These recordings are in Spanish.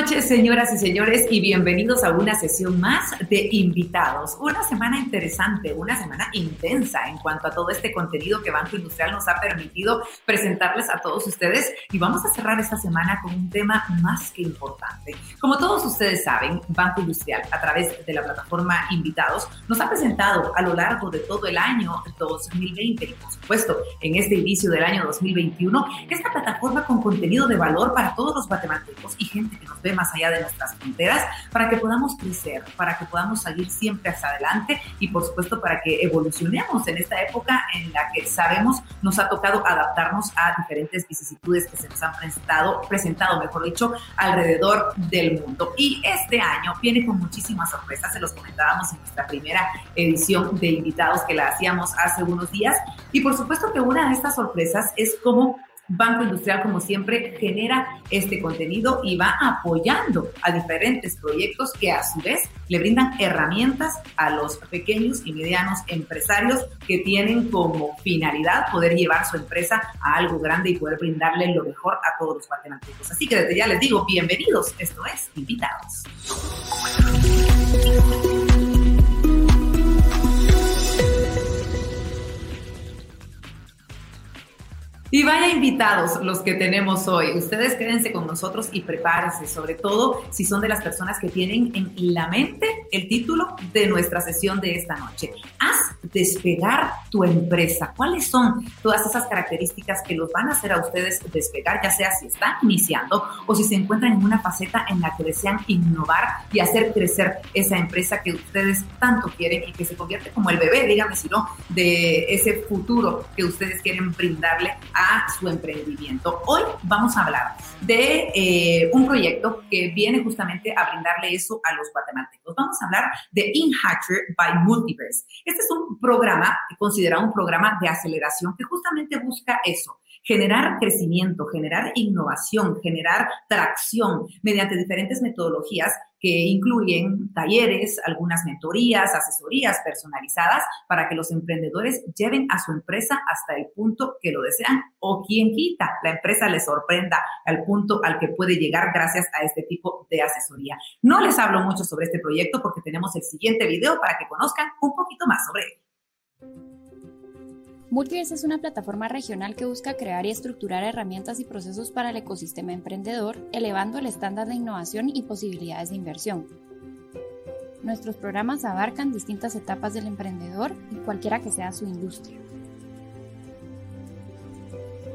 noches, señoras y señores, y bienvenidos a una sesión más de invitados. Una semana interesante, una semana intensa en cuanto a todo este contenido que Banco Industrial nos ha permitido presentarles a todos ustedes. Y vamos a cerrar esta semana con un tema más que importante. Como todos ustedes saben, Banco Industrial, a través de la plataforma Invitados, nos ha presentado a lo largo de todo el año 2020 y, por supuesto, en este inicio del año 2021, esta plataforma con contenido de valor para todos los matemáticos y gente que nos ve más allá de nuestras fronteras, para que podamos crecer, para que podamos seguir siempre hacia adelante y por supuesto para que evolucionemos en esta época en la que sabemos nos ha tocado adaptarnos a diferentes vicisitudes que se nos han presentado, presentado, mejor dicho, alrededor del mundo. Y este año viene con muchísimas sorpresas, se los comentábamos en nuestra primera edición de invitados que la hacíamos hace unos días. Y por supuesto que una de estas sorpresas es cómo Banco Industrial, como siempre, genera este contenido y va apoyando a diferentes proyectos que a su vez le brindan herramientas a los pequeños y medianos empresarios que tienen como finalidad poder llevar su empresa a algo grande y poder brindarle lo mejor a todos los guatemaltecos. Así que desde ya les digo, bienvenidos. Esto es Invitados. Y vaya invitados los que tenemos hoy. Ustedes quédense con nosotros y prepárense, sobre todo si son de las personas que tienen en la mente el título de nuestra sesión de esta noche. Despegar tu empresa. ¿Cuáles son todas esas características que los van a hacer a ustedes despegar, ya sea si están iniciando o si se encuentran en una faceta en la que desean innovar y hacer crecer esa empresa que ustedes tanto quieren y que se convierte como el bebé, dígame si no, de ese futuro que ustedes quieren brindarle a su emprendimiento. Hoy vamos a hablar de eh, un proyecto que viene justamente a brindarle eso a los guatemaltecos. Vamos a hablar de InHatcher by Multiverse. Este es un programa considerado un programa de aceleración que justamente busca eso, generar crecimiento, generar innovación, generar tracción mediante diferentes metodologías que incluyen talleres, algunas mentorías, asesorías personalizadas para que los emprendedores lleven a su empresa hasta el punto que lo desean o quien quita, la empresa les sorprenda al punto al que puede llegar gracias a este tipo de asesoría. No les hablo mucho sobre este proyecto porque tenemos el siguiente video para que conozcan un poquito más sobre él. Multiverse es una plataforma regional que busca crear y estructurar herramientas y procesos para el ecosistema emprendedor, elevando el estándar de innovación y posibilidades de inversión. Nuestros programas abarcan distintas etapas del emprendedor y cualquiera que sea su industria.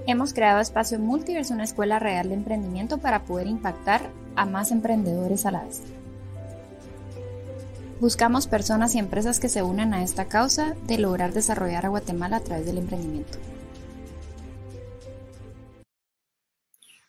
Hemos creado Espacio Multiverse, una escuela real de emprendimiento para poder impactar a más emprendedores a la vez. Buscamos personas y empresas que se unan a esta causa de lograr desarrollar a Guatemala a través del emprendimiento.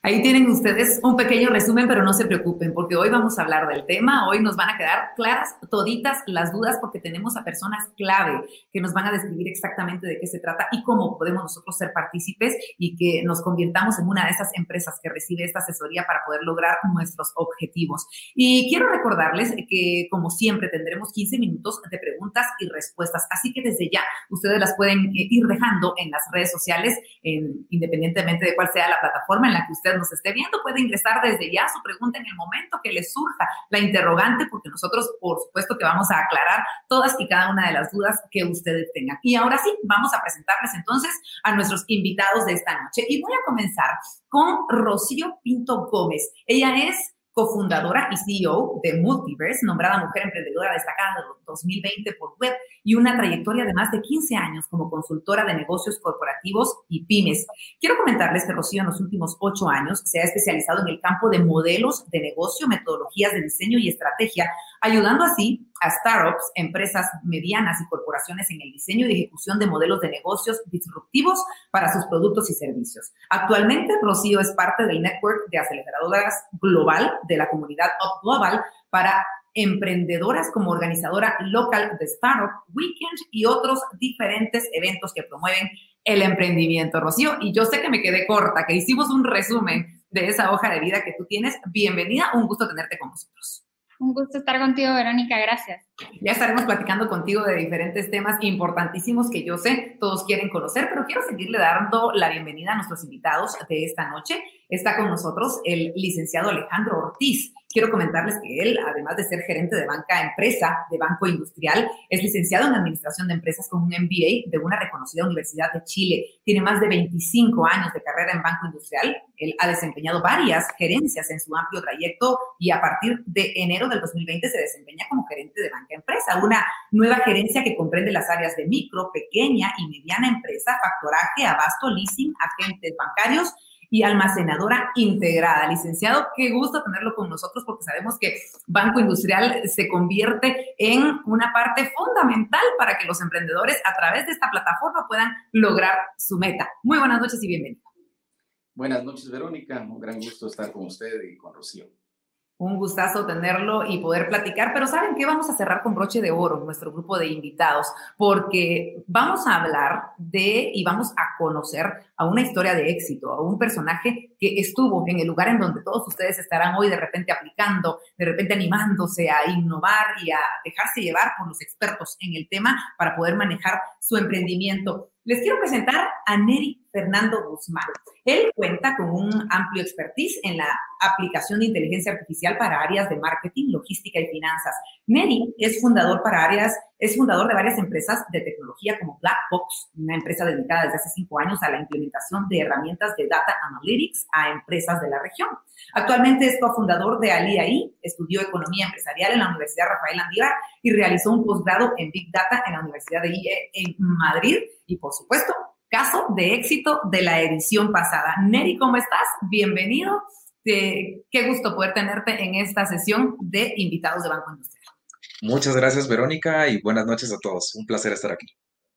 Ahí tienen ustedes un pequeño resumen, pero no se preocupen porque hoy vamos a hablar del tema. Hoy nos van a quedar claras toditas las dudas porque tenemos a personas clave que nos van a describir exactamente de qué se trata y cómo podemos nosotros ser partícipes y que nos convirtamos en una de esas empresas que recibe esta asesoría para poder lograr nuestros objetivos. Y quiero recordarles que, como siempre, tendremos 15 minutos de preguntas y respuestas. Así que desde ya ustedes las pueden eh, ir dejando en las redes sociales, independientemente de cuál sea la plataforma en la que nos esté viendo, puede ingresar desde ya su pregunta en el momento que le surja la interrogante, porque nosotros, por supuesto, que vamos a aclarar todas y cada una de las dudas que ustedes tengan. Y ahora sí, vamos a presentarles entonces a nuestros invitados de esta noche. Y voy a comenzar con Rocío Pinto Gómez. Ella es cofundadora y CEO de Multiverse, nombrada Mujer Emprendedora Destacada de 2020 por Web y una trayectoria de más de 15 años como consultora de negocios corporativos y pymes. Quiero comentarles que Rocío en los últimos ocho años se ha especializado en el campo de modelos de negocio, metodologías de diseño y estrategia, ayudando así a startups, empresas medianas y corporaciones en el diseño y ejecución de modelos de negocios disruptivos para sus productos y servicios. Actualmente, Rocío es parte del network de aceleradoras global de la comunidad Up Global para emprendedoras como organizadora local de Startup Weekend y otros diferentes eventos que promueven el emprendimiento, Rocío. Y yo sé que me quedé corta, que hicimos un resumen de esa hoja de vida que tú tienes. Bienvenida, un gusto tenerte con nosotros. Un gusto estar contigo, Verónica, gracias. Ya estaremos platicando contigo de diferentes temas importantísimos que yo sé todos quieren conocer, pero quiero seguirle dando la bienvenida a nuestros invitados de esta noche. Está con nosotros el licenciado Alejandro Ortiz. Quiero comentarles que él, además de ser gerente de banca empresa de Banco Industrial, es licenciado en Administración de Empresas con un MBA de una reconocida universidad de Chile. Tiene más de 25 años de carrera en Banco Industrial. Él ha desempeñado varias gerencias en su amplio trayecto y a partir de enero del 2020 se desempeña como gerente de banca empresa, una nueva gerencia que comprende las áreas de micro, pequeña y mediana empresa, factoraje, abasto, leasing, agentes bancarios y almacenadora integrada. Licenciado, qué gusto tenerlo con nosotros porque sabemos que Banco Industrial se convierte en una parte fundamental para que los emprendedores a través de esta plataforma puedan lograr su meta. Muy buenas noches y bienvenido. Buenas noches, Verónica. Un gran gusto estar con usted y con Rocío. Un gustazo tenerlo y poder platicar, pero ¿saben qué? Vamos a cerrar con broche de oro nuestro grupo de invitados, porque vamos a hablar de y vamos a conocer a una historia de éxito, a un personaje que estuvo en el lugar en donde todos ustedes estarán hoy de repente aplicando, de repente animándose a innovar y a dejarse llevar por los expertos en el tema para poder manejar su emprendimiento. Les quiero presentar a Neri Fernando Guzmán. Él cuenta con un amplio expertise en la aplicación de inteligencia artificial para áreas de marketing, logística y finanzas. Neri es fundador para áreas, es fundador de varias empresas de tecnología como Blackbox, una empresa dedicada desde hace cinco años a la implementación de herramientas de data analytics a empresas de la región. Actualmente es cofundador de AliAI, estudió economía empresarial en la Universidad Rafael Andívar y realizó un posgrado en Big Data en la Universidad de IE en Madrid y, por supuesto, caso de éxito de la edición pasada. Neri, ¿cómo estás? Bienvenido. qué gusto poder tenerte en esta sesión de invitados de Banco Industrial. Muchas gracias, Verónica, y buenas noches a todos. Un placer estar aquí.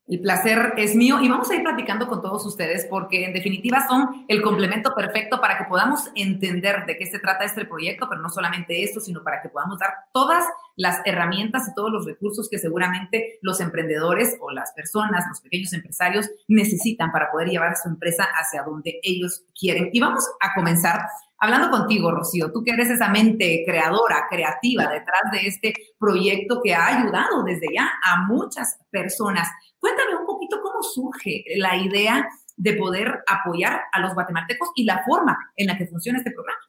El placer es mío y vamos a ir platicando con todos ustedes porque en definitiva son el complemento perfecto para que podamos entender de qué se trata este proyecto, pero no solamente esto, sino para que podamos dar todas las herramientas y todos los recursos que seguramente los emprendedores o las personas, los pequeños empresarios necesitan para poder llevar su empresa hacia donde ellos quieren. Y vamos a comenzar hablando contigo, Rocío, tú que eres esa mente creadora, creativa detrás de este proyecto que ha ayudado desde ya a muchas personas. Cuéntame un poquito cómo surge la idea de poder apoyar a los guatemaltecos y la forma en la que funciona este programa.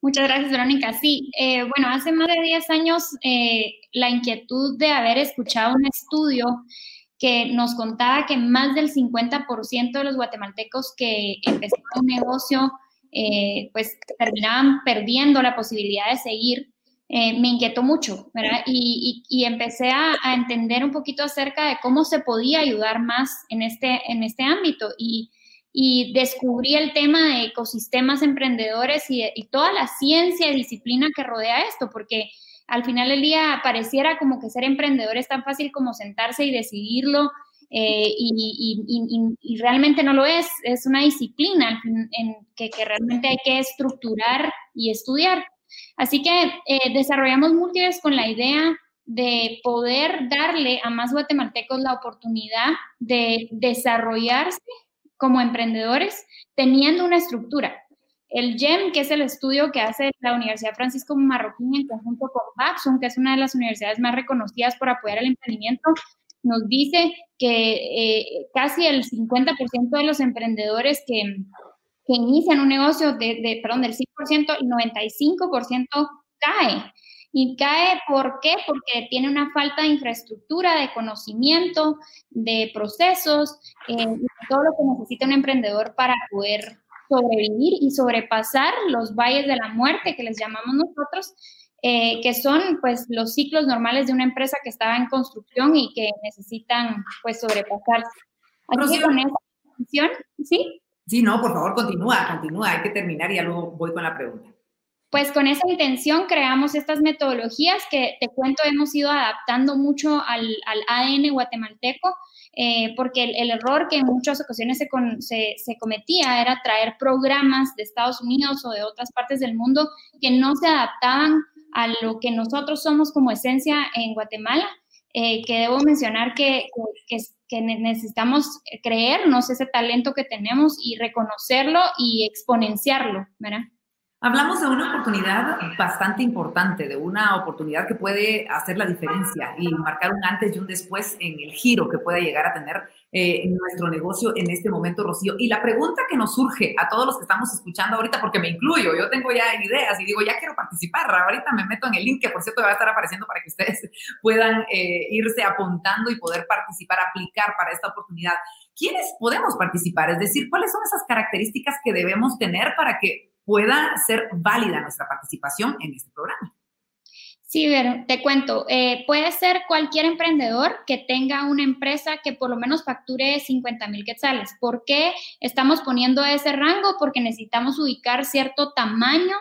Muchas gracias, Verónica. Sí, eh, bueno, hace más de 10 años eh, la inquietud de haber escuchado un estudio que nos contaba que más del 50% de los guatemaltecos que empezaron un negocio, eh, pues terminaban perdiendo la posibilidad de seguir eh, me inquietó mucho, ¿verdad? Y, empecé a, entender un poquito acerca de cómo se podía ayudar más en este, en este ámbito y, descubrí el tema de ecosistemas emprendedores y, toda la ciencia y disciplina que rodea esto, porque al final del día pareciera como que ser emprendedor es tan fácil como sentarse y decidirlo. Eh, y, realmente no lo es, es una disciplina en que, que realmente hay que estructurar y estudiar. Así que eh, desarrollamos múltiples con la idea de poder darle a más guatemaltecos la oportunidad de desarrollarse como emprendedores teniendo una estructura. El GEM, que es el estudio que hace la Universidad Francisco Marroquín en conjunto con Baxum, que es una de las universidades más reconocidas por apoyar el emprendimiento, nos dice que eh, casi el 50% de los emprendedores que, que inician un negocio de, perdón, del 5%, el 95% cae. Y cae, ¿por qué? Porque tiene una falta de infraestructura, de conocimiento, de procesos, eh, todo lo que necesita un emprendedor para poder sobrevivir y sobrepasar los valles de la muerte que les llamamos nosotros, eh, que son pues los ciclos normales de una empresa que estaba en construcción y que necesitan pues sobrepasarse. Así que con esa función, ¿sí? Sí, no, por favor, continúa, continúa, hay que terminar y ya luego voy con la pregunta. Pues con esa intención creamos estas metodologías que te cuento hemos ido adaptando mucho al, ADN guatemalteco, eh, porque el, error que en muchas ocasiones se, se, cometía era traer programas de Estados Unidos o de otras partes del mundo que no se adaptaban a lo que nosotros somos como esencia en Guatemala, eh, que debo mencionar que, que necesitamos creernos ese talento que tenemos y reconocerlo y exponenciarlo, ¿verdad? Hablamos de una oportunidad bastante importante, de una oportunidad que puede hacer la diferencia y marcar un antes y un después en el giro que pueda llegar a tener eh, nuestro negocio en este momento, Rocío. Y la pregunta que nos surge a todos los que estamos escuchando ahorita, porque me incluyo, yo tengo ya ideas y digo, ya quiero participar, ahorita me meto en el link que por cierto va a estar apareciendo para que ustedes puedan eh, irse apuntando y poder participar, aplicar para esta oportunidad. ¿Quiénes podemos participar? Es decir, ¿cuáles son esas características que debemos tener para que pueda ser válida nuestra participación en este programa. Sí, pero te cuento, eh, puede ser cualquier emprendedor que tenga una empresa que por lo menos facture 50 mil quetzales. ¿Por qué estamos poniendo ese rango? Porque necesitamos ubicar cierto tamaño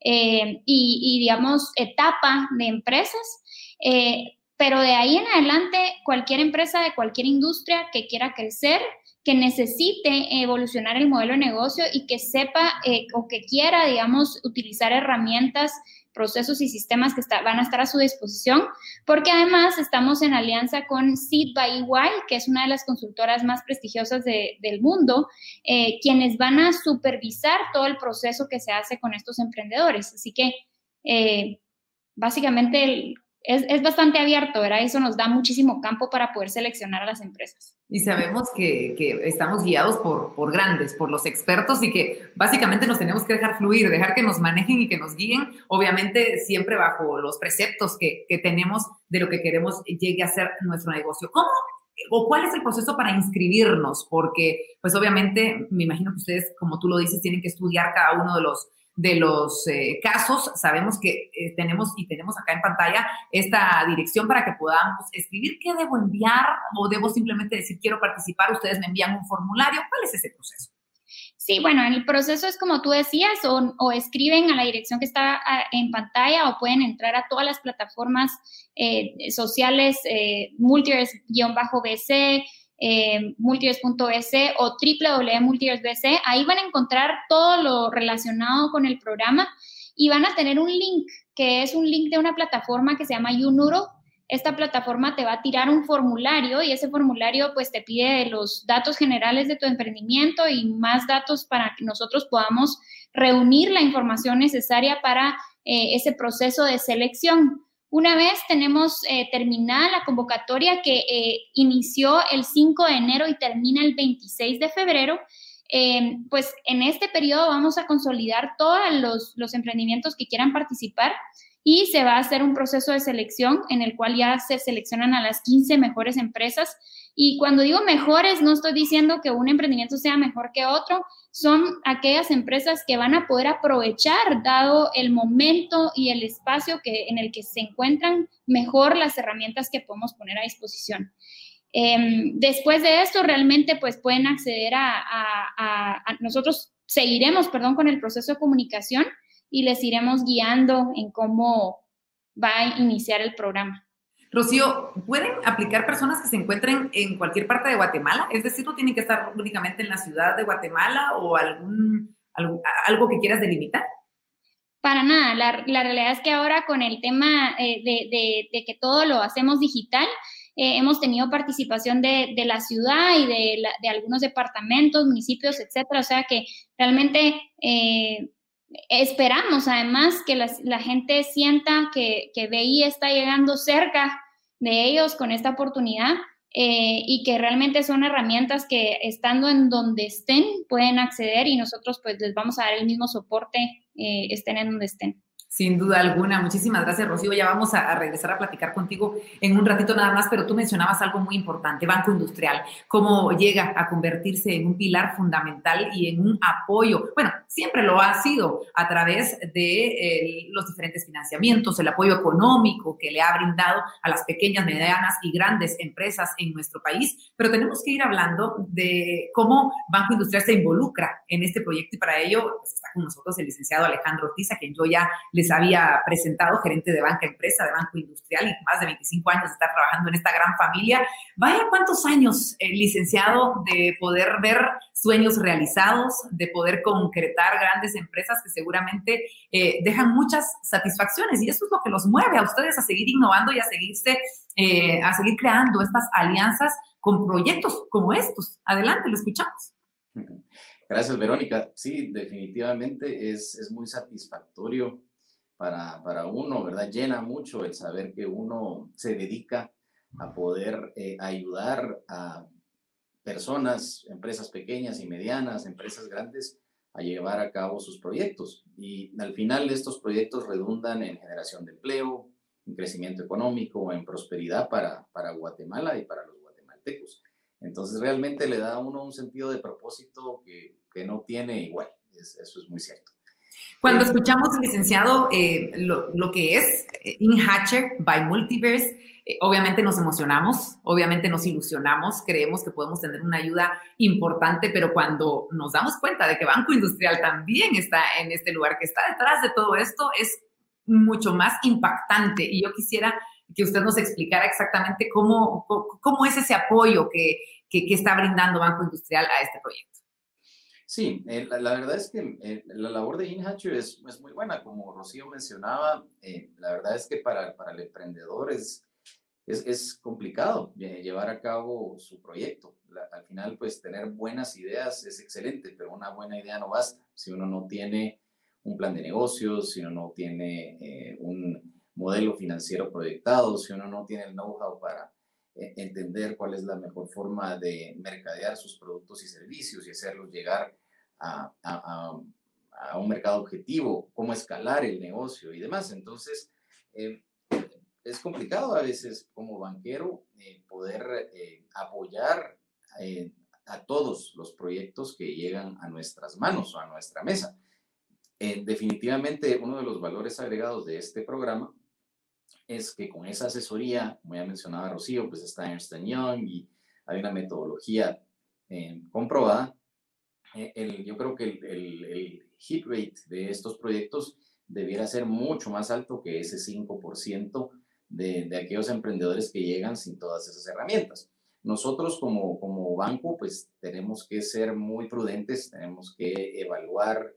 eh, y, digamos, etapa de empresas. Eh, pero de ahí en adelante, cualquier empresa de cualquier industria que quiera crecer que necesite evolucionar el modelo de negocio y que sepa eh, o que quiera, digamos, utilizar herramientas, procesos y sistemas que van a estar a su disposición, porque además estamos en alianza con Seed by EY, que es una de las consultoras más prestigiosas del mundo, eh, quienes van a supervisar todo el proceso que se hace con estos emprendedores. Así que, eh, básicamente, es, bastante abierto, ¿verdad? Eso nos da muchísimo campo para poder seleccionar a las empresas. Y sabemos que, estamos guiados por, por, grandes, por los expertos y que básicamente nos tenemos que dejar fluir, dejar que nos manejen y que nos guíen, obviamente siempre bajo los preceptos que, que tenemos de lo que queremos llegue a ser nuestro negocio. ¿Cómo o cuál es el proceso para inscribirnos? Porque, pues obviamente, me imagino que ustedes, como tú lo dices, tienen que estudiar cada uno de los de los eh, casos. Sabemos que eh, tenemos y tenemos acá en pantalla esta dirección para que podamos escribir qué debo enviar o debo simplemente decir quiero participar. Ustedes me envían un formulario. ¿Cuál es ese proceso? Sí, bueno, el proceso es como tú decías, o, escriben a la dirección que está en pantalla o pueden entrar a todas las plataformas eh, sociales, eh, bc eh, multiverse.bc o www.multiverse.bc. Ahí van a encontrar todo lo relacionado con el programa y van a tener un link, que es un link de una plataforma que se llama YouNuro. Esta plataforma te va a tirar un formulario y ese formulario pues te pide los datos generales de tu emprendimiento y más datos para que nosotros podamos reunir la información necesaria para eh, ese proceso de selección. Una vez tenemos eh, terminada la convocatoria que eh, inició el 5 de enero y termina el 26 de febrero, eh, pues en este periodo vamos a consolidar todos los, los, emprendimientos que quieran participar y se va a hacer un proceso de selección en el cual ya se seleccionan a las 15 mejores empresas. Y cuando digo mejores, no estoy diciendo que un emprendimiento sea mejor que otro, son aquellas empresas que van a poder aprovechar, dado el momento y el espacio que, en el que se encuentran, mejor las herramientas que podemos poner a disposición. Em, después de esto, realmente, pues pueden acceder a, nosotros seguiremos, perdón, con el proceso de comunicación y les iremos guiando en cómo va a iniciar el programa. Rocío, ¿pueden aplicar personas que se encuentren en cualquier parte de Guatemala? Es decir, ¿no tienen que estar únicamente en la ciudad de Guatemala o algún, algo, que quieras delimitar? Para nada, la, realidad es que ahora con el tema eh, de, que todo lo hacemos digital, eh, hemos tenido participación de, la ciudad y de, algunos departamentos, municipios, etcétera. O sea que realmente eh, Esperamos además que la, gente sienta que, que BI está llegando cerca de ellos con esta oportunidad eh, y que realmente son herramientas que estando en donde estén pueden acceder y nosotros pues les vamos a dar el mismo soporte eh, estén en donde estén. Sin duda alguna. Muchísimas gracias, Rocío. Ya vamos a, regresar a platicar contigo en un ratito nada más, pero tú mencionabas algo muy importante, Banco Industrial, cómo llega a convertirse en un pilar fundamental y en un apoyo. Bueno, siempre lo ha sido a través de eh, los diferentes financiamientos, el apoyo económico que le ha brindado a las pequeñas, medianas y grandes empresas en nuestro país, pero tenemos que ir hablando de cómo Banco Industrial se involucra en este proyecto y para ello pues, está con nosotros el licenciado Alejandro Ortiz, a quien yo ya les había presentado, gerente de banca empresa, de banco industrial y más de 25 años de estar trabajando en esta gran familia. Vaya cuántos años, eh, licenciado, de poder ver sueños realizados, de poder concretar grandes empresas que seguramente eh, dejan muchas satisfacciones y eso es lo que los mueve a ustedes a seguir innovando y a seguirse, eh, a seguir creando estas alianzas con proyectos como estos. Adelante, lo escuchamos. Gracias, Verónica. Sí, definitivamente es, es muy satisfactorio para, para, uno, ¿verdad? Llena mucho el saber que uno se dedica a poder eh, ayudar a personas, empresas pequeñas y medianas, empresas grandes, a llevar a cabo sus proyectos. Y al final estos proyectos redundan en generación de empleo, en crecimiento económico, en prosperidad para, para Guatemala y para los guatemaltecos. Entonces realmente le da a uno un sentido de propósito que, que no tiene igual. eso es muy cierto. Cuando escuchamos, licenciado, eh, lo, que es eh, InHatcher by Multiverse, eh, obviamente nos emocionamos, obviamente nos ilusionamos, creemos que podemos tener una ayuda importante, pero cuando nos damos cuenta de que Banco Industrial también está en este lugar, que está detrás de todo esto, es mucho más impactante. Y yo quisiera que usted nos explicara exactamente cómo, cómo, es ese apoyo que, que está brindando Banco Industrial a este proyecto. Sí, eh, la, verdad es que eh, la labor de InHatcher es, es, muy buena. Como Rocío mencionaba, la verdad es que para, el emprendedor es, complicado eh, llevar a cabo su proyecto. al final, pues tener buenas ideas es excelente, pero una buena idea no basta. Si uno no tiene un plan de negocios, si uno no tiene eh, un modelo financiero proyectado, si uno no tiene el know-how para eh, entender cuál es la mejor forma de mercadear sus productos y servicios y hacerlos llegar a, un mercado objetivo, cómo escalar el negocio y demás. Entonces, es complicado a veces como banquero eh, poder eh, apoyar eh, a todos los proyectos que llegan a nuestras manos o a nuestra mesa. definitivamente uno de los valores agregados de este programa es que con esa asesoría, como ya mencionaba Rocío, pues está Ernst Young y hay una metodología comprobada. El, yo creo que el, hit rate de estos proyectos debiera ser mucho más alto que ese 5% de, aquellos emprendedores que llegan sin todas esas herramientas. Nosotros como, como banco, pues tenemos que ser muy prudentes, tenemos que evaluar,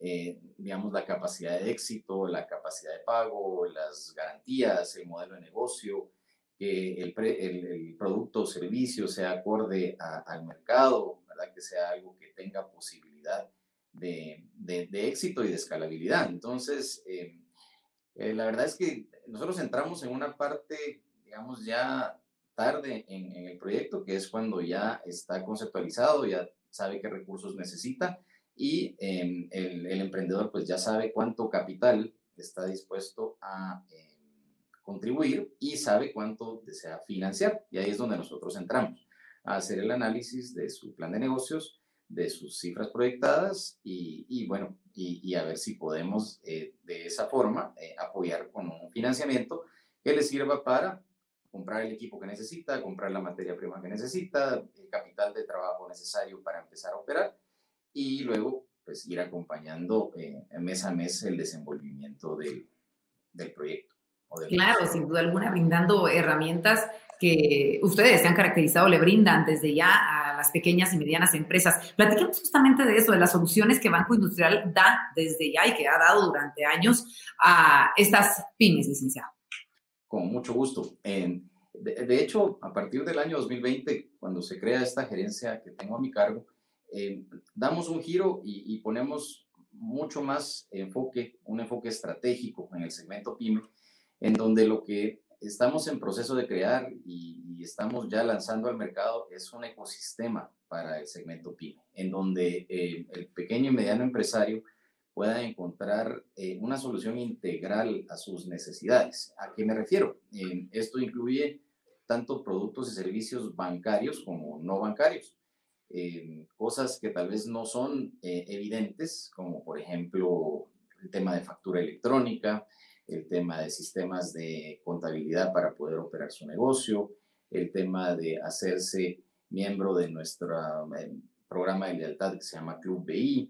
eh, digamos, la capacidad de éxito, la capacidad de pago, las garantías, el modelo de negocio, que el, el, producto o servicio sea acorde al mercado, ¿verdad? que sea algo que tenga posibilidad de, de, éxito y de escalabilidad. Entonces, eh, eh, la verdad es que nosotros entramos en una parte, digamos, ya tarde en, el proyecto, que es cuando ya está conceptualizado, ya sabe qué recursos necesita y em, el, emprendedor pues ya sabe cuánto capital está dispuesto a em, contribuir y sabe cuánto desea financiar. Y ahí es donde nosotros entramos a hacer el análisis de su plan de negocios, de sus cifras proyectadas y, bueno, y, a ver si podemos eh, de esa forma eh, apoyar con un financiamiento que le sirva para comprar el equipo que necesita, comprar la materia prima que necesita, el capital de trabajo necesario para empezar a operar y luego pues ir acompañando eh, mes a mes el desenvolvimiento del, del proyecto. claro, sin duda alguna, brindando herramientas que ustedes se han caracterizado, le brindan desde ya a las pequeñas y medianas empresas. Platiquemos justamente de eso, de las soluciones que Banco Industrial da desde ya y que ha dado durante años a estas pymes, licenciado. Con mucho gusto. de, hecho, a partir del año 2020, cuando se crea esta gerencia que tengo a mi cargo, eh, damos un giro y, y ponemos mucho más enfoque, un enfoque estratégico en el segmento PYME, en donde lo que estamos en proceso de crear y, estamos ya lanzando al mercado es un ecosistema para el segmento PYME, en donde eh, el pequeño y mediano empresario pueda encontrar eh, una solución integral a sus necesidades. ¿A qué me refiero? Eh, esto incluye tanto productos y servicios bancarios como no bancarios. Cosas que tal vez no son evidentes, como por ejemplo el tema de factura electrónica, el tema de sistemas de contabilidad para poder operar su negocio, el tema de hacerse miembro de nuestro eh, programa de lealtad que se llama Club BI.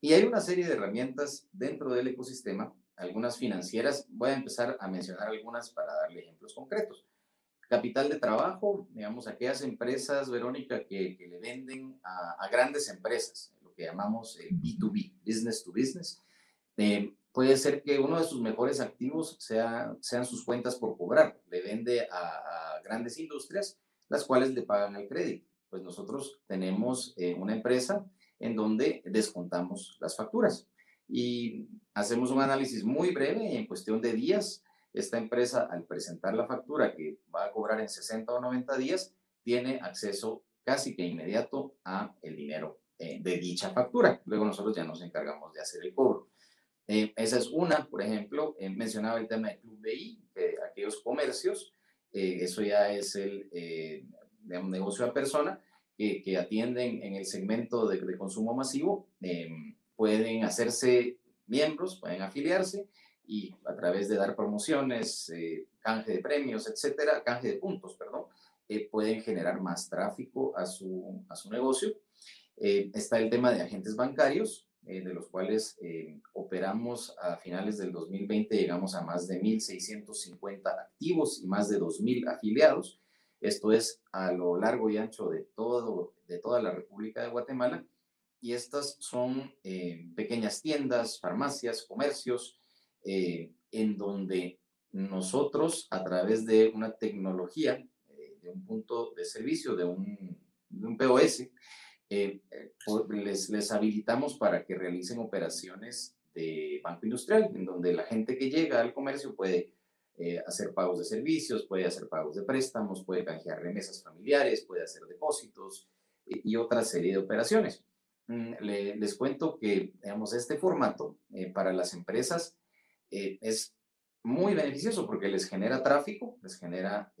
Y hay una serie de herramientas dentro del ecosistema, algunas financieras. Voy a empezar a mencionar algunas para darle ejemplos concretos. Capital de trabajo, digamos, aquellas empresas, Verónica, que, le venden a, grandes empresas, lo que llamamos el B2B, business to business. Eh, puede ser que uno de sus mejores activos sea, sean sus cuentas por cobrar. Le vende a, grandes industrias, las cuales le pagan el crédito. Pues nosotros tenemos eh, una empresa en donde descontamos las facturas. Y hacemos un análisis muy breve en cuestión de días, esta empresa al presentar la factura que va a cobrar en 60 o 90 días, tiene acceso casi que inmediato a el dinero eh, de dicha factura. Luego nosotros ya nos encargamos de hacer el cobro. Eh, esa es una, por ejemplo, eh, mencionaba el tema de Club BI, que aquellos comercios, eso ya es el de un negocio a persona, que atienden en el segmento de, de consumo masivo, pueden hacerse miembros, pueden afiliarse y a través de dar promociones, canje de premios, etcétera, canje de puntos, perdón, pueden generar más tráfico a su, a su negocio eh, está el tema de agentes bancarios, eh, de los cuales eh, operamos a finales del 2020, llegamos a más de 1.650 activos y más de 2.000 afiliados. Esto es a lo largo y ancho de, todo, de toda la República de Guatemala. Y estas son pequeñas tiendas, farmacias, comercios, en donde nosotros, a través de una tecnología, de un punto de servicio, de un, de un POS, eh, eh, les, les habilitamos para que realicen operaciones de banco industrial, en donde la gente que llega al comercio puede eh, hacer pagos de servicios, puede hacer pagos de préstamos, puede canjear remesas familiares, puede hacer depósitos y, otra serie de operaciones. Mm, les cuento que, digamos, este formato para las empresas es muy beneficioso porque les genera tráfico, les genera,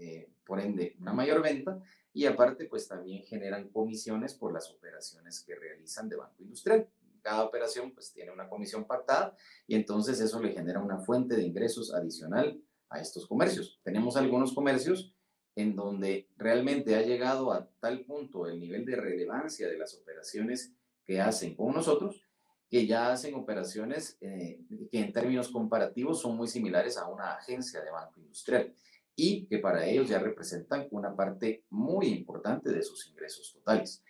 por ende, una mayor venta y aparte pues también generan comisiones por las operaciones que realizan de banco industrial. Cada operación pues tiene una comisión pactada y entonces eso le genera una fuente de ingresos adicional a estos comercios. Tenemos algunos comercios en donde realmente ha llegado a tal punto el nivel de relevancia de las operaciones que hacen con nosotros, que ya hacen operaciones eh, que en términos comparativos son muy similares a una agencia de banco industrial y que para ellos ya representan una parte muy importante de sus ingresos totales.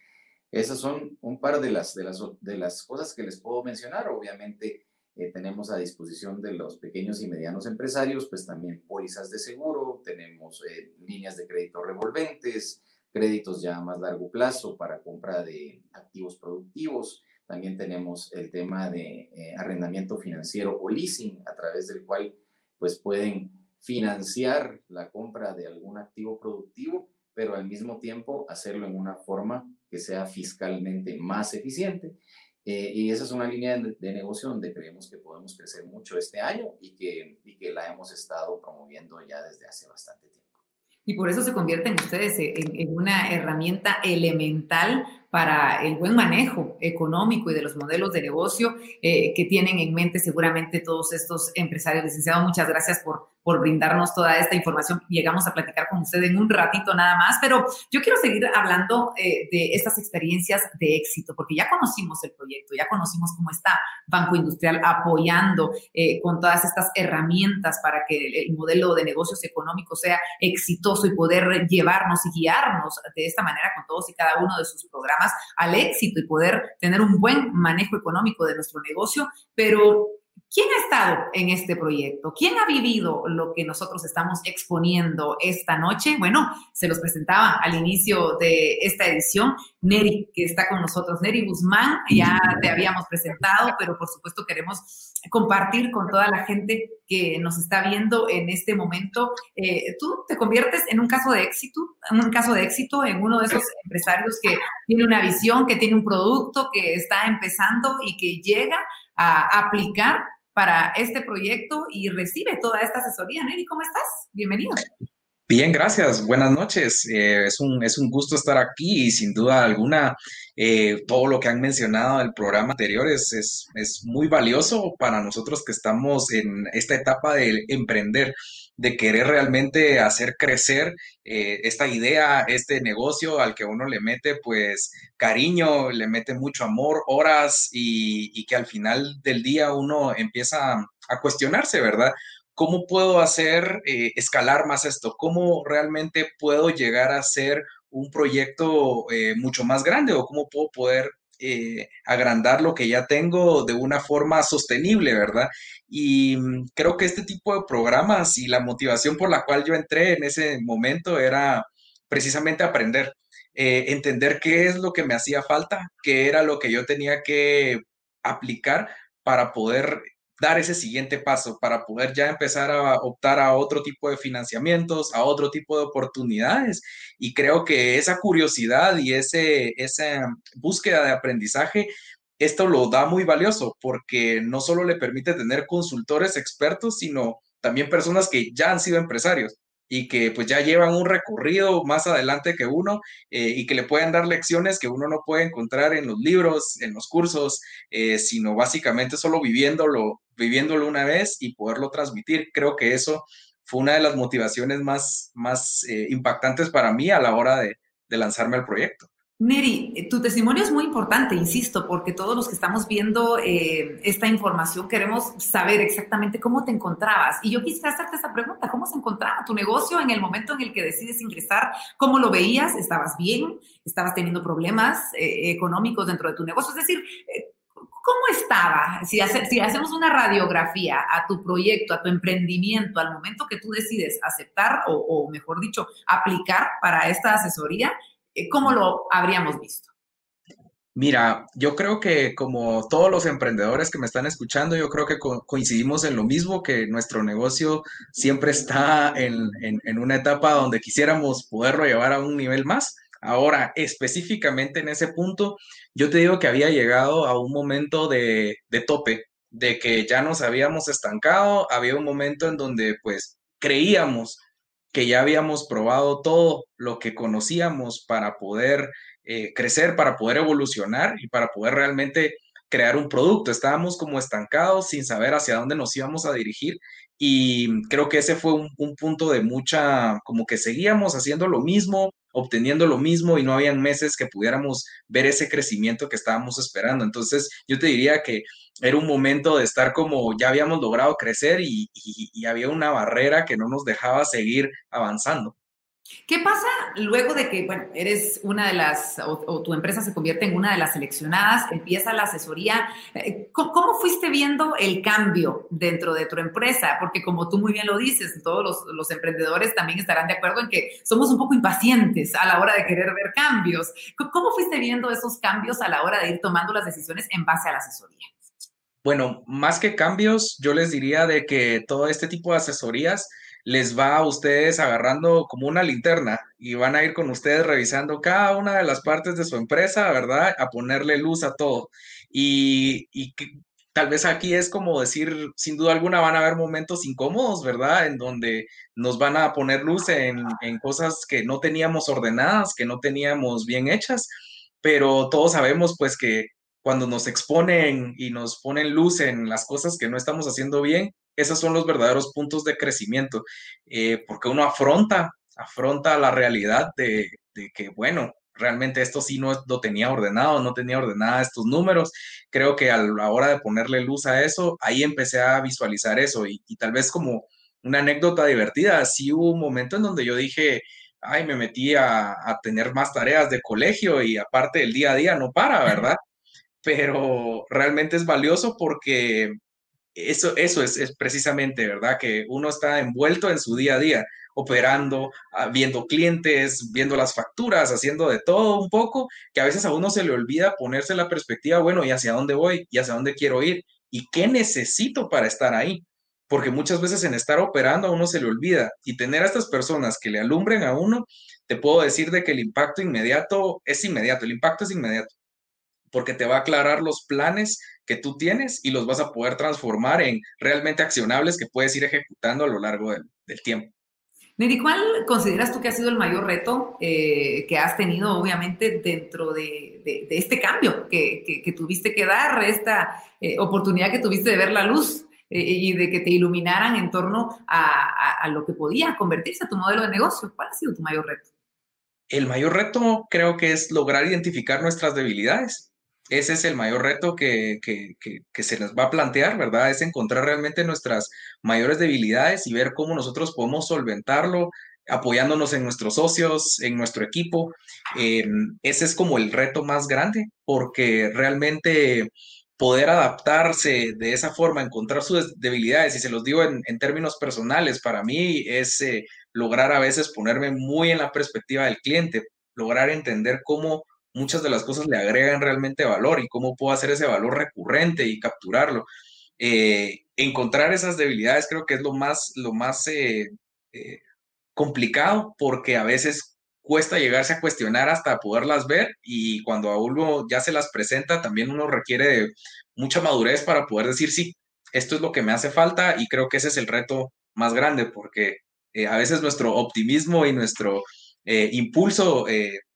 Esas son un par de las, de las, de las cosas que les puedo mencionar. Obviamente eh, tenemos a disposición de los pequeños y medianos empresarios, pues también pólizas de seguro, tenemos eh, líneas de crédito revolventes, créditos ya a más largo plazo para compra de activos productivos. También tenemos el tema de eh, arrendamiento financiero o leasing, a través del cual pues pueden financiar la compra de algún activo productivo, pero al mismo tiempo hacerlo en una forma que sea fiscalmente más eficiente. Eh, y esa es una línea de, negocio donde creemos que podemos crecer mucho este año y que, y que la hemos estado promoviendo ya desde hace bastante tiempo. Y por eso se convierten ustedes en una herramienta elemental para el buen manejo económico y de los modelos de negocio eh, que tienen en mente seguramente todos estos empresarios. Licenciado, muchas gracias por, por brindarnos toda esta información. Llegamos a platicar con usted en un ratito nada más, pero yo quiero seguir hablando eh, de estas experiencias de éxito, porque ya conocimos el proyecto, ya conocimos cómo está Banco Industrial apoyando eh, con todas estas herramientas para que el modelo de negocios económicos sea exitoso y poder llevarnos y guiarnos de esta manera con todos y cada uno de sus programas al éxito y poder tener un buen manejo económico de nuestro negocio, pero ¿Quién ha estado en este proyecto? ¿Quién ha vivido lo que nosotros estamos exponiendo esta noche? Bueno, se los presentaba al inicio de esta edición Neri, que está con nosotros. Neri Guzmán, ya te habíamos presentado, pero por supuesto queremos compartir con toda la gente que nos está viendo en este momento. Eh, tú te conviertes en un caso de éxito, en un caso de éxito, en uno de esos empresarios que tiene una visión, que tiene un producto, que está empezando y que llega a aplicar para este proyecto y recibe toda esta asesoría. Neri, ¿cómo estás? Bienvenido. Bien, gracias. Buenas noches. Eh, es, un, es un gusto estar aquí y sin duda alguna eh, todo lo que han mencionado del programa anterior es, es, es, muy valioso para nosotros que estamos en esta etapa de emprender, de querer realmente hacer crecer eh, esta idea, este negocio al que uno le mete pues cariño, le mete mucho amor, horas y, y que al final del día uno empieza a cuestionarse, ¿verdad? ¿Cómo puedo hacer eh, escalar más esto? ¿Cómo realmente puedo llegar a ser un proyecto eh, mucho más grande o cómo puedo poder eh, agrandar lo que ya tengo de una forma sostenible, ¿verdad? Y mm, creo que este tipo de programas y la motivación por la cual yo entré en ese momento era precisamente aprender. eh, entender qué es lo que me hacía falta, qué era lo que yo tenía que aplicar para poder dar ese siguiente paso, para poder ya empezar a optar a otro tipo de financiamientos, a otro tipo de oportunidades. Y creo que esa curiosidad y ese, esa búsqueda de aprendizaje esto lo da muy valioso porque no solo le permite tener consultores expertos, sino también personas que ya han sido empresarios y que pues ya llevan un recorrido más adelante que uno eh, y que le pueden dar lecciones que uno no puede encontrar en los libros, en los cursos, eh, sino básicamente solo viviéndolo, viviéndolo una vez y poderlo transmitir. Creo que eso fue una de las motivaciones más, más eh, impactantes para mí a la hora de lanzarme al proyecto. Neri, eh, tu testimonio es muy importante, insisto, porque todos los que estamos viendo eh, esta información queremos saber exactamente cómo te encontrabas. Y yo quisiera hacerte esa pregunta, ¿cómo se encontraba tu negocio en el momento en el que decides ingresar? ¿Cómo lo veías? ¿Estabas bien? ¿Estabas teniendo problemas eh, económicos dentro de tu negocio? Es decir, ¿cómo estaba? Si, si hacemos una radiografía a tu proyecto, a tu emprendimiento, al momento que tú decides aceptar o, o mejor dicho, aplicar para esta asesoría, ¿cómo lo habríamos visto? Mira, yo creo que como todos los emprendedores que me están escuchando, yo creo que coincidimos en lo mismo, que nuestro negocio siempre está en, una etapa donde quisiéramos poderlo llevar a un nivel más. Ahora, específicamente en ese punto, yo te digo que había llegado a un momento de, de tope, de que ya nos habíamos estancado, había un momento en donde pues creíamos que ya habíamos probado todo lo que conocíamos para poder eh, crecer, para poder evolucionar y para poder realmente crear un producto. Estábamos como estancados sin saber hacia dónde nos íbamos a dirigir y creo que ese fue un, un punto de mucha, como que seguíamos haciendo lo mismo, obteniendo lo mismo y no habían meses que pudiéramos ver ese crecimiento que estábamos esperando. Entonces, yo te diría que era un momento de estar como ya habíamos logrado crecer y, había una barrera que no nos dejaba seguir avanzando. ¿Qué pasa luego de que, bueno, eres una de las, o, tu empresa se convierte en una de las seleccionadas, empieza la asesoría? Eh, ¿Cómo, fuiste viendo el cambio dentro de tu empresa? Porque como tú muy bien lo dices, todos los, los, emprendedores también estarán de acuerdo en que somos un poco impacientes a la hora de querer ver cambios. ¿Cómo fuiste viendo esos cambios a la hora de ir tomando las decisiones en base a la asesoría? Bueno, más que cambios, yo les diría de que todo este tipo de asesorías les va a ustedes agarrando como una linterna y van a ir con ustedes revisando cada una de las partes de su empresa, ¿verdad? A ponerle luz a todo. Y, tal vez aquí es como decir, sin duda alguna van a haber momentos incómodos, ¿verdad? En donde nos van a poner luz en, en cosas que no teníamos ordenadas, que no teníamos bien hechas, pero todos sabemos pues que cuando nos exponen y nos ponen luz en las cosas que no estamos haciendo bien, esos son los verdaderos puntos de crecimiento, eh, porque uno afronta, afronta la realidad de, que, bueno, realmente esto sí no lo tenía ordenado, no tenía ordenada estos números. Creo que a la hora de ponerle luz a eso, ahí empecé a visualizar eso y, tal vez como una anécdota divertida, sí hubo un momento en donde yo dije, ay, me metí a, a tener más tareas de colegio y aparte el día a día no para, ¿verdad? Pero realmente es valioso porque eso, eso es, precisamente, ¿verdad? Que uno está envuelto en su día a día, operando, ah, viendo clientes, viendo las facturas, haciendo de todo un poco, que a veces a uno se le olvida ponerse la perspectiva, bueno, ¿y hacia dónde voy? ¿Y hacia dónde quiero ir? ¿Y qué necesito para estar ahí? Porque muchas veces en estar operando a uno se le olvida y tener a estas personas que le alumbren a uno, te puedo decir de que el impacto inmediato es inmediato, el impacto es inmediato porque te va a aclarar los planes que tú tienes y los vas a poder transformar en realmente accionables que puedes ir ejecutando a lo largo del, tiempo. Neri, ¿cuál consideras tú que ha sido el mayor reto eh, que has tenido, obviamente, dentro de, este cambio que, tuviste que dar, esta eh, oportunidad que tuviste de ver la luz eh, y de que te iluminaran en torno a, a lo que podía convertirse a tu modelo de negocio? ¿Cuál ha sido tu mayor reto? El mayor reto creo que es lograr identificar nuestras debilidades ese es el mayor reto que, se nos va a plantear, ¿verdad? Es encontrar realmente nuestras mayores debilidades y ver cómo nosotros podemos solventarlo apoyándonos en nuestros socios, en nuestro equipo. Em, ese es como el reto más grande, porque realmente poder adaptarse de esa forma, encontrar sus debilidades, y se los digo en, términos personales, para mí es eh, lograr a veces ponerme muy en la perspectiva del cliente, lograr entender cómo muchas de las cosas le agregan realmente valor y cómo puedo hacer ese valor recurrente y capturarlo. Eh, encontrar esas debilidades creo que es lo más, lo más eh, eh, complicado porque a veces cuesta llegarse a cuestionar hasta poderlas ver y cuando a uno ya se las presenta también uno requiere mucha madurez para poder decir sí, esto es lo que me hace falta y creo que ese es el reto más grande porque a veces nuestro optimismo y nuestro impulso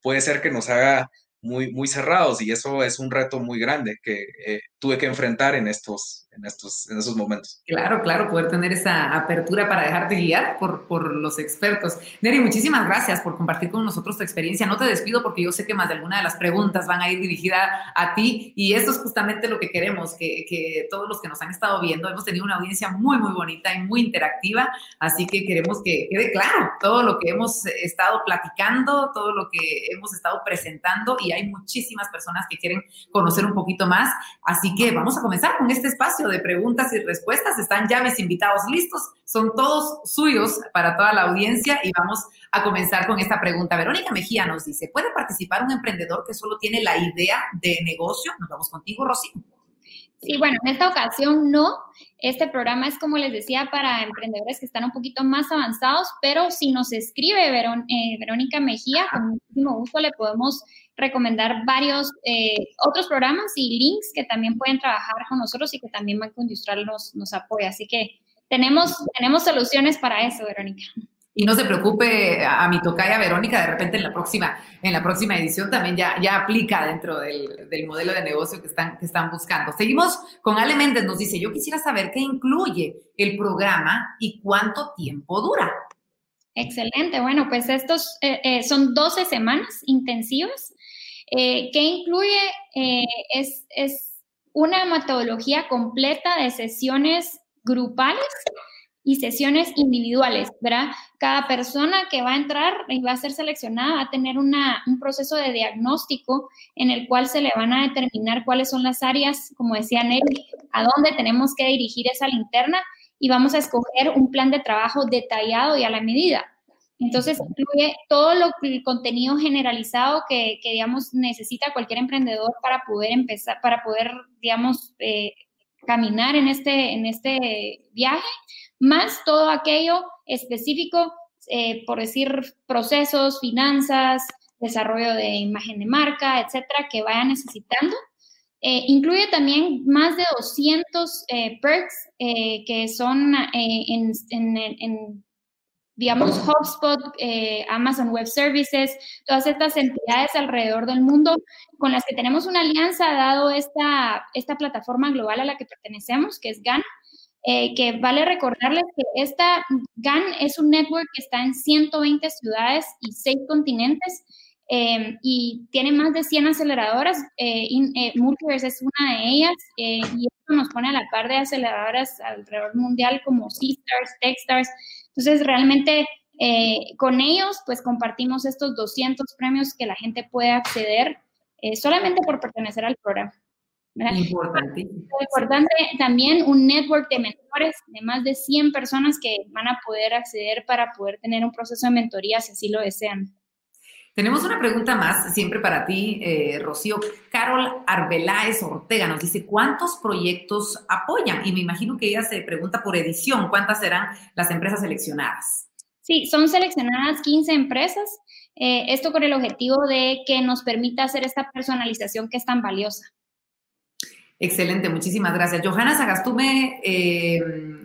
puede ser que nos haga muy, muy cerrados y eso es un reto muy grande que eh, tuve que enfrentar en estos, en, estos, en esos momentos. Claro, claro, poder tener esa apertura para dejarte guiar por, por los expertos. Neri, muchísimas gracias por compartir con nosotros tu experiencia. No te despido porque yo sé que más de alguna de las preguntas van a ir dirigidas a ti y eso es justamente lo que queremos, que, que todos los que nos han estado viendo, hemos tenido una audiencia muy, muy bonita y muy interactiva, así que queremos que quede claro todo lo que hemos estado platicando, todo lo que hemos estado presentando y hay muchísimas personas que quieren conocer un poquito más. Así que vamos a comenzar con este espacio de preguntas y respuestas. Están ya mis invitados listos, son todos suyos para toda la audiencia y vamos a comenzar con esta pregunta. Verónica Mejía nos dice, ¿puede participar un emprendedor que solo tiene la idea de negocio? Nos vamos contigo, Rocío. Sí, bueno, en esta ocasión no. Este programa es, como les decía, para emprendedores que están un poquito más avanzados, pero si nos escribe eh, Verónica Mejía, con muchísimo gusto le podemos recomendar varios eh, otros programas y links que también pueden trabajar con nosotros y que también Banco Industrial nos, nos apoya. Así que tenemos, tenemos soluciones para eso, Verónica. Y no se preocupe a, mi tocaya Verónica, de repente en la próxima, en la próxima edición también ya, ya aplica dentro del, del modelo de negocio que están, que están buscando. Seguimos con Ale Méndez, nos dice, yo quisiera saber qué incluye el programa y cuánto tiempo dura. Excelente, bueno, pues estos eh, eh, son 12 semanas intensivas eh, ¿Qué incluye? Eh, es, una metodología completa de sesiones grupales y sesiones individuales, ¿verdad? Cada persona que va a entrar y va a ser seleccionada va a tener un proceso de diagnóstico en el cual se le van a determinar cuáles son las áreas, como decía Nelly, a dónde tenemos que dirigir esa linterna y vamos a escoger un plan de trabajo detallado y a la medida. Entonces, incluye todo lo, el contenido generalizado que, digamos, necesita cualquier emprendedor para poder empezar, para poder, digamos, eh, caminar en este, en este viaje, más todo aquello específico, eh, por decir, procesos, finanzas, desarrollo de imagen de marca, etcétera, que vaya necesitando. Eh, incluye también más de 200 perks que son en, en digamos, HubSpot, eh, Amazon Web Services, todas estas entidades alrededor del mundo con las que tenemos una alianza, dado esta, esta plataforma global a la que pertenecemos, que es GAN, eh, que vale recordarles que esta GAN es un network que está en 120 ciudades y 6 continentes eh, y tiene más de 100 aceleradoras. Multiverse es una de ellas y esto nos pone a la par de aceleradoras alrededor mundial como C-Stars, Techstars, entonces, realmente eh, con ellos, pues compartimos estos 200 premios que la gente puede acceder eh, solamente por pertenecer al programa. Importante. Importante también un network de mentores de más de 100 personas que van a poder acceder para poder tener un proceso de mentoría si así lo desean. Tenemos una pregunta más, siempre para ti, eh, Rocío. Carol Arbeláez Ortega nos dice, ¿cuántos proyectos apoyan? Y me imagino que ella se pregunta por edición, ¿cuántas serán las empresas seleccionadas? Sí, son seleccionadas 15 empresas. Eh, esto con el objetivo de que nos permita hacer esta personalización que es tan valiosa. Excelente, muchísimas gracias. Johanna Sagastume, eh,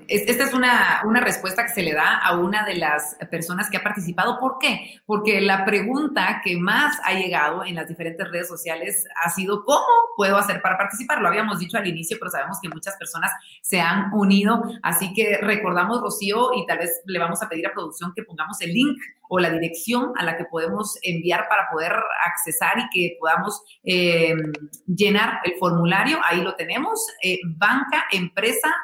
esta es una, una, respuesta que se le da a una de las personas que ha participado. ¿Por qué? Porque la pregunta que más ha llegado en las diferentes redes sociales ha sido ¿cómo puedo hacer para participar? Lo habíamos dicho al inicio, pero sabemos que muchas personas se han unido. Así que recordamos, Rocío, y tal vez le vamos a pedir a producción que pongamos el link o la dirección a la que podemos enviar para poder accesar y que podamos eh, llenar el formulario. Ahí lo tenemos. Eh, banca, empresa,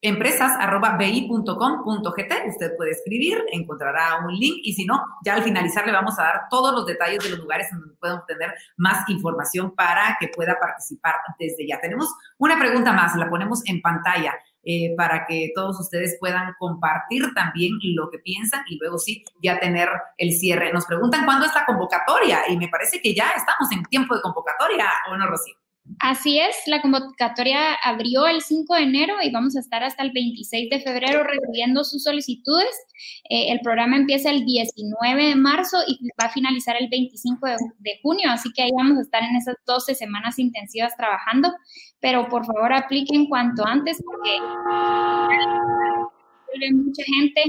empresas.bi.com.gt. Usted puede escribir, encontrará un link y si no, ya al finalizar le vamos a dar todos los detalles de los lugares en donde pueden obtener más información para que pueda participar desde ya. Tenemos una pregunta más, la ponemos en pantalla. eh, para que todos ustedes puedan compartir también lo que piensan y luego sí, ya tener el cierre. Nos preguntan cuándo es la convocatoria y me parece que ya estamos en tiempo de convocatoria, ¿o no, Rocío? Así es, la convocatoria abrió el 5 de enero y vamos a estar hasta el 26 de febrero recibiendo sus solicitudes. Eh, el programa empieza el 19 de marzo y va a finalizar el 25 de, junio, así que ahí vamos a estar en esas 12 semanas intensivas trabajando, pero por favor apliquen cuanto antes porque hay mucha gente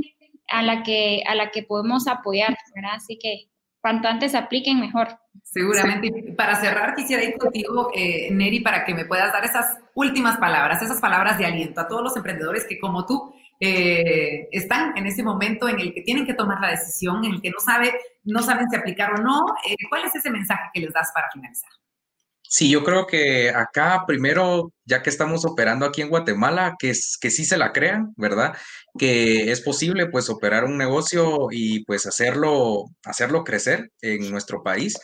a la que, a la que podemos apoyar, ¿verdad? Así que cuanto antes apliquen, mejor. Seguramente. Para cerrar, quisiera ir contigo, eh, Neri, para que me puedas dar esas últimas palabras, esas palabras de aliento a todos los emprendedores que como tú eh, están en ese momento en el que tienen que tomar la decisión, en el que no, sabe, no saben si aplicar o no. Eh, ¿Cuál es ese mensaje que les das para finalizar? Sí, yo creo que acá primero, ya que estamos operando aquí en Guatemala, que, es, que sí se la crean, ¿verdad? Que es posible pues operar un negocio y pues hacerlo, hacerlo crecer en nuestro país.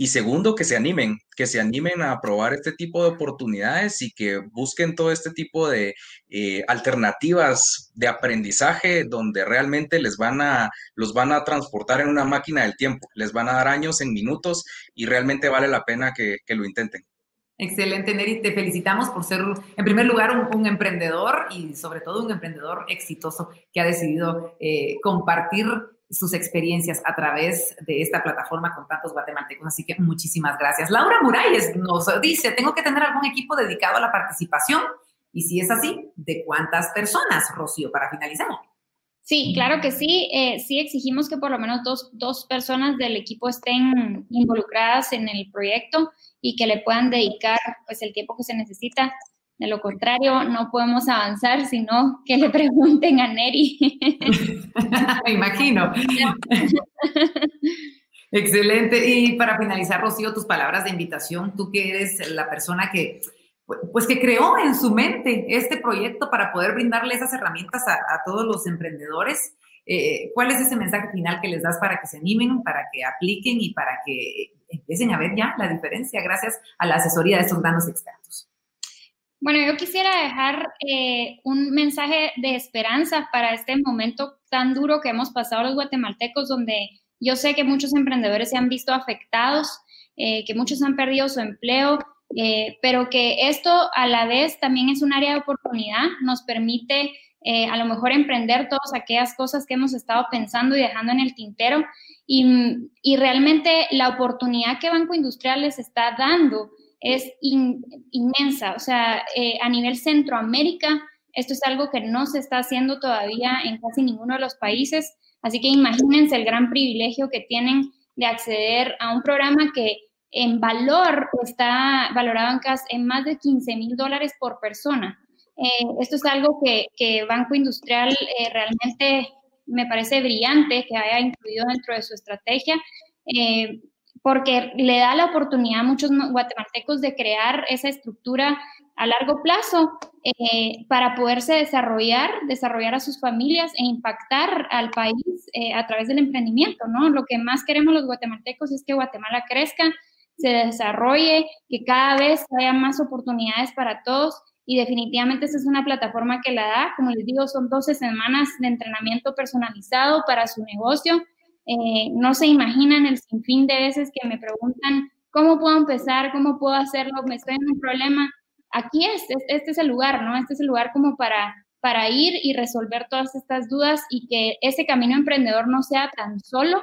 Y segundo, que se animen, que se animen a probar este tipo de oportunidades y que busquen todo este tipo de eh, alternativas de aprendizaje donde realmente les van a, los van a transportar en una máquina del tiempo, les van a dar años en minutos y realmente vale la pena que, lo intenten. Excelente, Neri. Te felicitamos por ser, en primer lugar, un, emprendedor y sobre todo un emprendedor exitoso que ha decidido eh, compartir sus experiencias a través de esta plataforma con tantos guatemaltecos. Así que muchísimas gracias. Laura Muralles nos dice, tengo que tener algún equipo dedicado a la participación. Y si es así, ¿de cuántas personas, Rocío, para finalizar? Sí, claro que sí. Eh, sí exigimos que por lo menos dos, dos personas del equipo estén involucradas en el proyecto y que le puedan dedicar pues, el tiempo que se necesita. De lo contrario, no podemos avanzar, sino que le pregunten a Neri. Me imagino. Excelente. Y para finalizar, Rocío, tus palabras de invitación, tú que eres la persona que, pues, que creó en su mente este proyecto para poder brindarle esas herramientas a, todos los emprendedores. Eh, ¿Cuál es ese mensaje final que les das para que se animen, para que apliquen y para que empiecen a ver ya la diferencia gracias a la asesoría de estos grandes expertos? Bueno, yo quisiera dejar eh, un mensaje de esperanza para este momento tan duro que hemos pasado los guatemaltecos, donde yo sé que muchos emprendedores se han visto afectados, eh, que muchos han perdido su empleo, eh, pero que esto a la vez también es un área de oportunidad, nos permite a lo mejor emprender todas aquellas cosas que hemos estado pensando y dejando en el tintero. Y, y realmente la oportunidad que Banco Industrial les está dando es inmensa. O sea, eh, a nivel Centroamérica, esto es algo que no se está haciendo todavía en casi ninguno de los países. Así que imagínense el gran privilegio que tienen de acceder a un programa que en valor está valorado en, en más de 15 mil dólares por persona. Eh, esto es algo que, que Banco Industrial eh, realmente me parece brillante que haya incluido dentro de su estrategia porque le da la oportunidad a muchos guatemaltecos de crear esa estructura a largo plazo eh, para poderse desarrollar, desarrollar a sus familias e impactar al país eh, a través del emprendimiento, ¿no? Lo que más queremos los guatemaltecos es que Guatemala crezca, se desarrolle, que cada vez haya más oportunidades para todos y definitivamente esta es una plataforma que la da, como les digo, son 12 semanas de entrenamiento personalizado para su negocio eh, no se imaginan el sinfín de veces que me preguntan cómo puedo empezar, cómo puedo hacerlo, me estoy en un problema. Aquí es, este es el lugar, ¿no? Este es el lugar como para, para ir y resolver todas estas dudas y que ese camino emprendedor no sea tan solo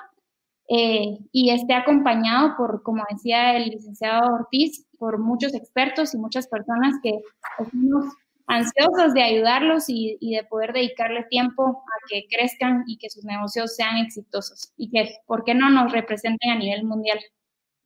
eh, y esté acompañado por, como decía el licenciado Ortiz, por muchos expertos y muchas personas que estamos ansiosos de ayudarlos y, de poder dedicarle tiempo a que crezcan y que sus negocios sean exitosos y que, ¿por qué no nos representen a nivel mundial?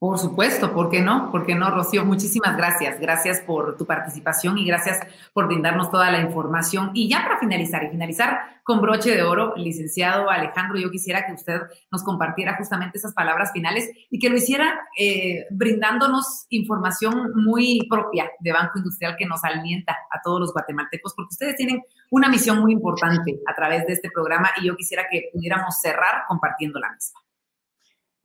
Por supuesto, ¿por qué no? ¿Por qué no, Rocío? Muchísimas gracias. Gracias por tu participación y gracias por brindarnos toda la información. Y ya para finalizar, y finalizar con broche de oro, licenciado Alejandro, yo quisiera que usted nos compartiera justamente esas palabras finales y que lo hiciera eh, brindándonos información muy propia de Banco Industrial que nos alienta a todos los guatemaltecos, porque ustedes tienen una misión muy importante a través de este programa y yo quisiera que pudiéramos cerrar compartiendo la misma.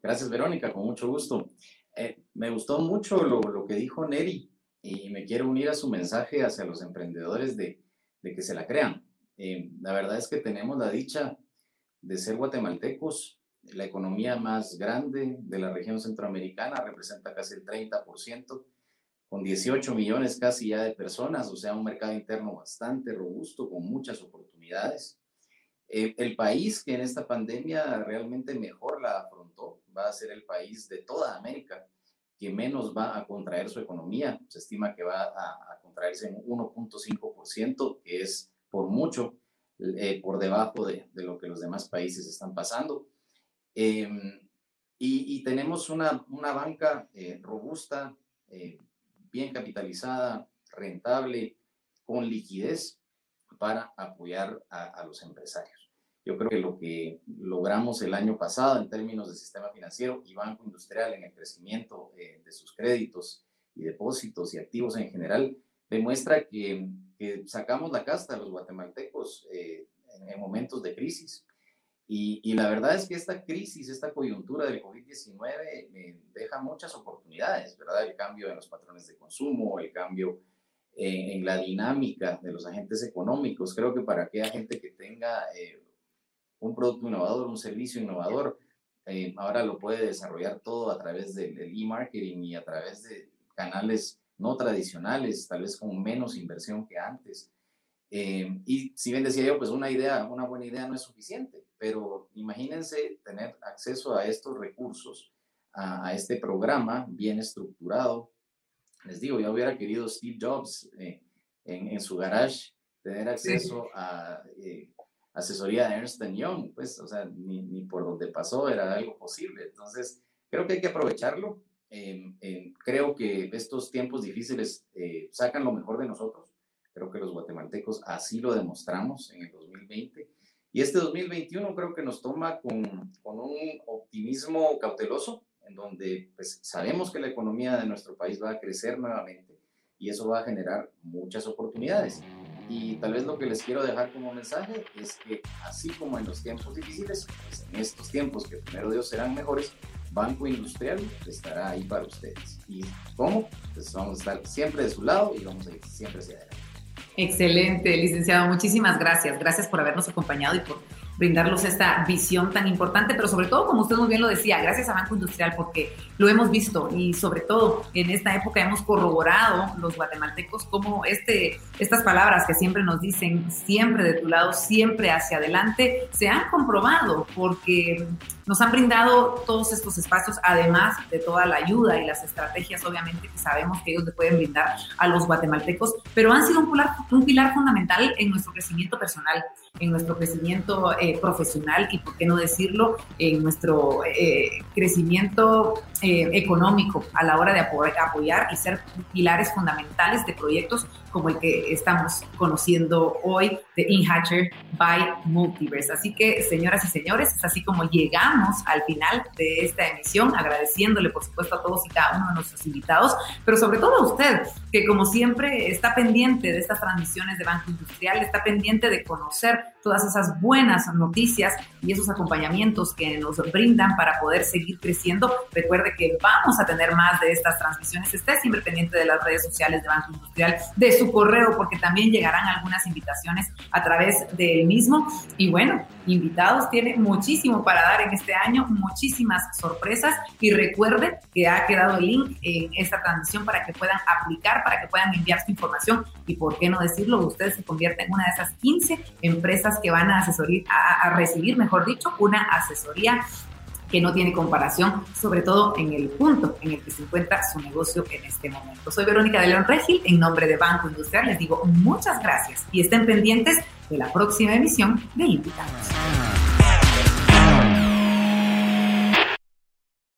Gracias, Verónica, con mucho gusto. Eh, me gustó mucho lo, que dijo Neri y me quiero unir a su mensaje hacia los emprendedores de, de que se la crean. Eh, la verdad es que tenemos la dicha de ser guatemaltecos. La economía más grande de la región centroamericana representa casi el 30%, con 18 millones casi ya de personas, o sea, un mercado interno bastante robusto, con muchas oportunidades. Eh, el país que en esta pandemia realmente mejor la afrontó va a ser el país de toda América que menos va a contraer su economía. Se estima que va a, contraerse en 1.5%, que es por mucho eh, por debajo de, lo que los demás países están pasando. Em, y, tenemos una, una banca eh, robusta, eh, bien capitalizada, rentable, con liquidez para apoyar a los empresarios. Yo creo que lo que logramos el año pasado en términos de sistema financiero y banco industrial en el crecimiento eh, de sus créditos y depósitos y activos en general demuestra que, sacamos la casta a los guatemaltecos eh, en, momentos de crisis. Y, y, la verdad es que esta crisis, esta coyuntura del COVID-19 eh, deja muchas oportunidades, ¿verdad? El cambio en los patrones de consumo, el cambio en la dinámica de los agentes económicos. Creo que para aquella gente que tenga un producto innovador, un servicio innovador, eh, ahora lo puede desarrollar todo a través del e-marketing y a través de canales no tradicionales, tal vez con menos inversión que antes. Eh, y si bien decía yo, pues una idea, una buena idea no es suficiente, pero imagínense tener acceso a estos recursos, a, este programa bien estructurado. Les digo, yo hubiera querido Steve Jobs eh, en, en, su garage tener acceso a asesoría de Ernst Young, pues, o sea, ni, ni, por donde pasó era algo posible. Entonces, creo que hay que aprovecharlo. Em, em, creo que estos tiempos difíciles eh, sacan lo mejor de nosotros. Creo que los guatemaltecos así lo demostramos en el 2020. Y este 2021 creo que nos toma con, con un optimismo cauteloso, en donde pues, sabemos que la economía de nuestro país va a crecer nuevamente y eso va a generar muchas oportunidades. Y tal vez lo que les quiero dejar como mensaje es que así como en los tiempos difíciles, pues en estos tiempos que primero Dios serán mejores, Banco Industrial estará ahí para ustedes. ¿Y cómo? Pues vamos a estar siempre de su lado y vamos a ir siempre hacia adelante. Excelente, licenciado. Muchísimas gracias. Gracias por habernos acompañado y por brindarlos esta visión tan importante, pero sobre todo, como usted muy bien lo decía, gracias a Banco Industrial, porque lo hemos visto y sobre todo en esta época hemos corroborado los guatemaltecos como este, estas palabras que siempre nos dicen, siempre de tu lado, siempre hacia adelante, se han comprobado porque nos han brindado todos estos espacios, además de toda la ayuda y las estrategias, obviamente, que sabemos que ellos le pueden brindar a los guatemaltecos, pero han sido un pilar, un pilar fundamental en nuestro crecimiento personal, en nuestro crecimiento eh, profesional y, por qué no decirlo, en nuestro eh, crecimiento eh, económico a la hora de apoyar y ser pilares fundamentales de proyectos como el que estamos conociendo hoy de InHatcher by Multiverse. Así que, señoras y señores, es así como llegamos al final de esta emisión, agradeciéndole, por supuesto, a todos y cada uno de nuestros invitados, pero sobre todo a usted, que como siempre está pendiente de estas transmisiones de Banco Industrial, está pendiente de conocer todas esas buenas noticias y esos acompañamientos que nos brindan para poder seguir creciendo. Recuerde que vamos a tener más de estas transmisiones. Esté siempre pendiente de las redes sociales de Banco Industrial, de su correo, porque también llegarán algunas invitaciones a través del mismo. Y bueno, invitados tiene muchísimo para dar en este año, muchísimas sorpresas. Y recuerden que ha quedado el link en esta transmisión para que puedan aplicar, para que puedan enviar su información. Y por qué no decirlo, ustedes se convierten en una de esas 15 empresas que van a, asesorir, a recibir, mejor dicho, una asesoría que no tiene comparación, sobre todo en el punto en el que se encuentra su negocio en este momento. Soy Verónica de León Regil, en nombre de Banco Industrial les digo muchas gracias y estén pendientes de la próxima emisión de Invitados.